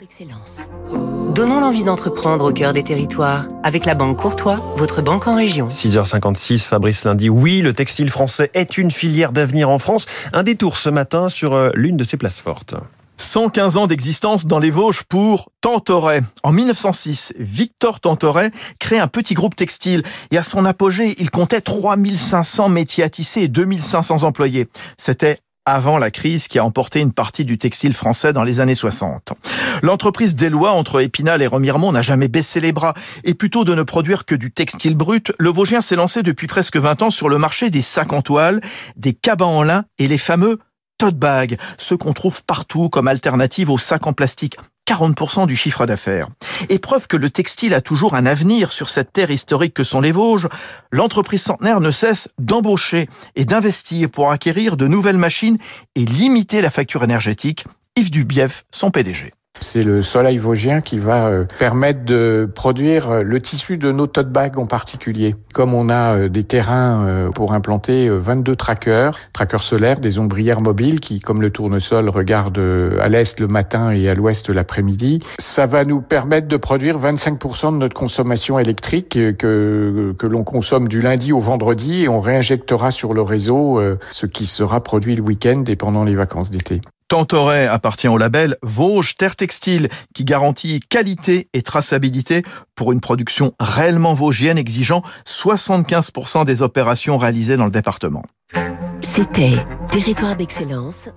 d'excellence. Donnons l'envie d'entreprendre au cœur des territoires avec la Banque Courtois, votre banque en région. 6h56, Fabrice Lundi. Oui, le textile français est une filière d'avenir en France. Un détour ce matin sur euh, l'une de ses places fortes. 115 ans d'existence dans les Vosges pour Tantoret. En 1906, Victor Tantoret crée un petit groupe textile et à son apogée, il comptait 3500 métiers à tisser et 2500 employés. C'était avant la crise qui a emporté une partie du textile français dans les années 60. L'entreprise Deslois entre Épinal et Remiremont n'a jamais baissé les bras et plutôt de ne produire que du textile brut, le Vosgien s'est lancé depuis presque 20 ans sur le marché des sacs en toile, des cabans en lin et les fameux tote bags, ceux qu'on trouve partout comme alternative aux sacs en plastique. 40% du chiffre d'affaires. Et preuve que le textile a toujours un avenir sur cette terre historique que sont les Vosges, l'entreprise centenaire ne cesse d'embaucher et d'investir pour acquérir de nouvelles machines et limiter la facture énergétique. Yves Dubief, son PDG. C'est le soleil vosgien qui va euh, permettre de produire euh, le tissu de nos tote bags en particulier. Comme on a euh, des terrains pour implanter 22 trackers, trackers solaires, des ombrières mobiles qui, comme le tournesol, regardent à l'est le matin et à l'ouest l'après-midi, ça va nous permettre de produire 25% de notre consommation électrique que, que l'on consomme du lundi au vendredi et on réinjectera sur le réseau ce qui sera produit le week-end et pendant les vacances d'été. Tantoret appartient au label Vosges Terre Textile qui garantit qualité et traçabilité pour une production réellement vosgienne exigeant 75% des opérations réalisées dans le département. C'était Territoire d'excellence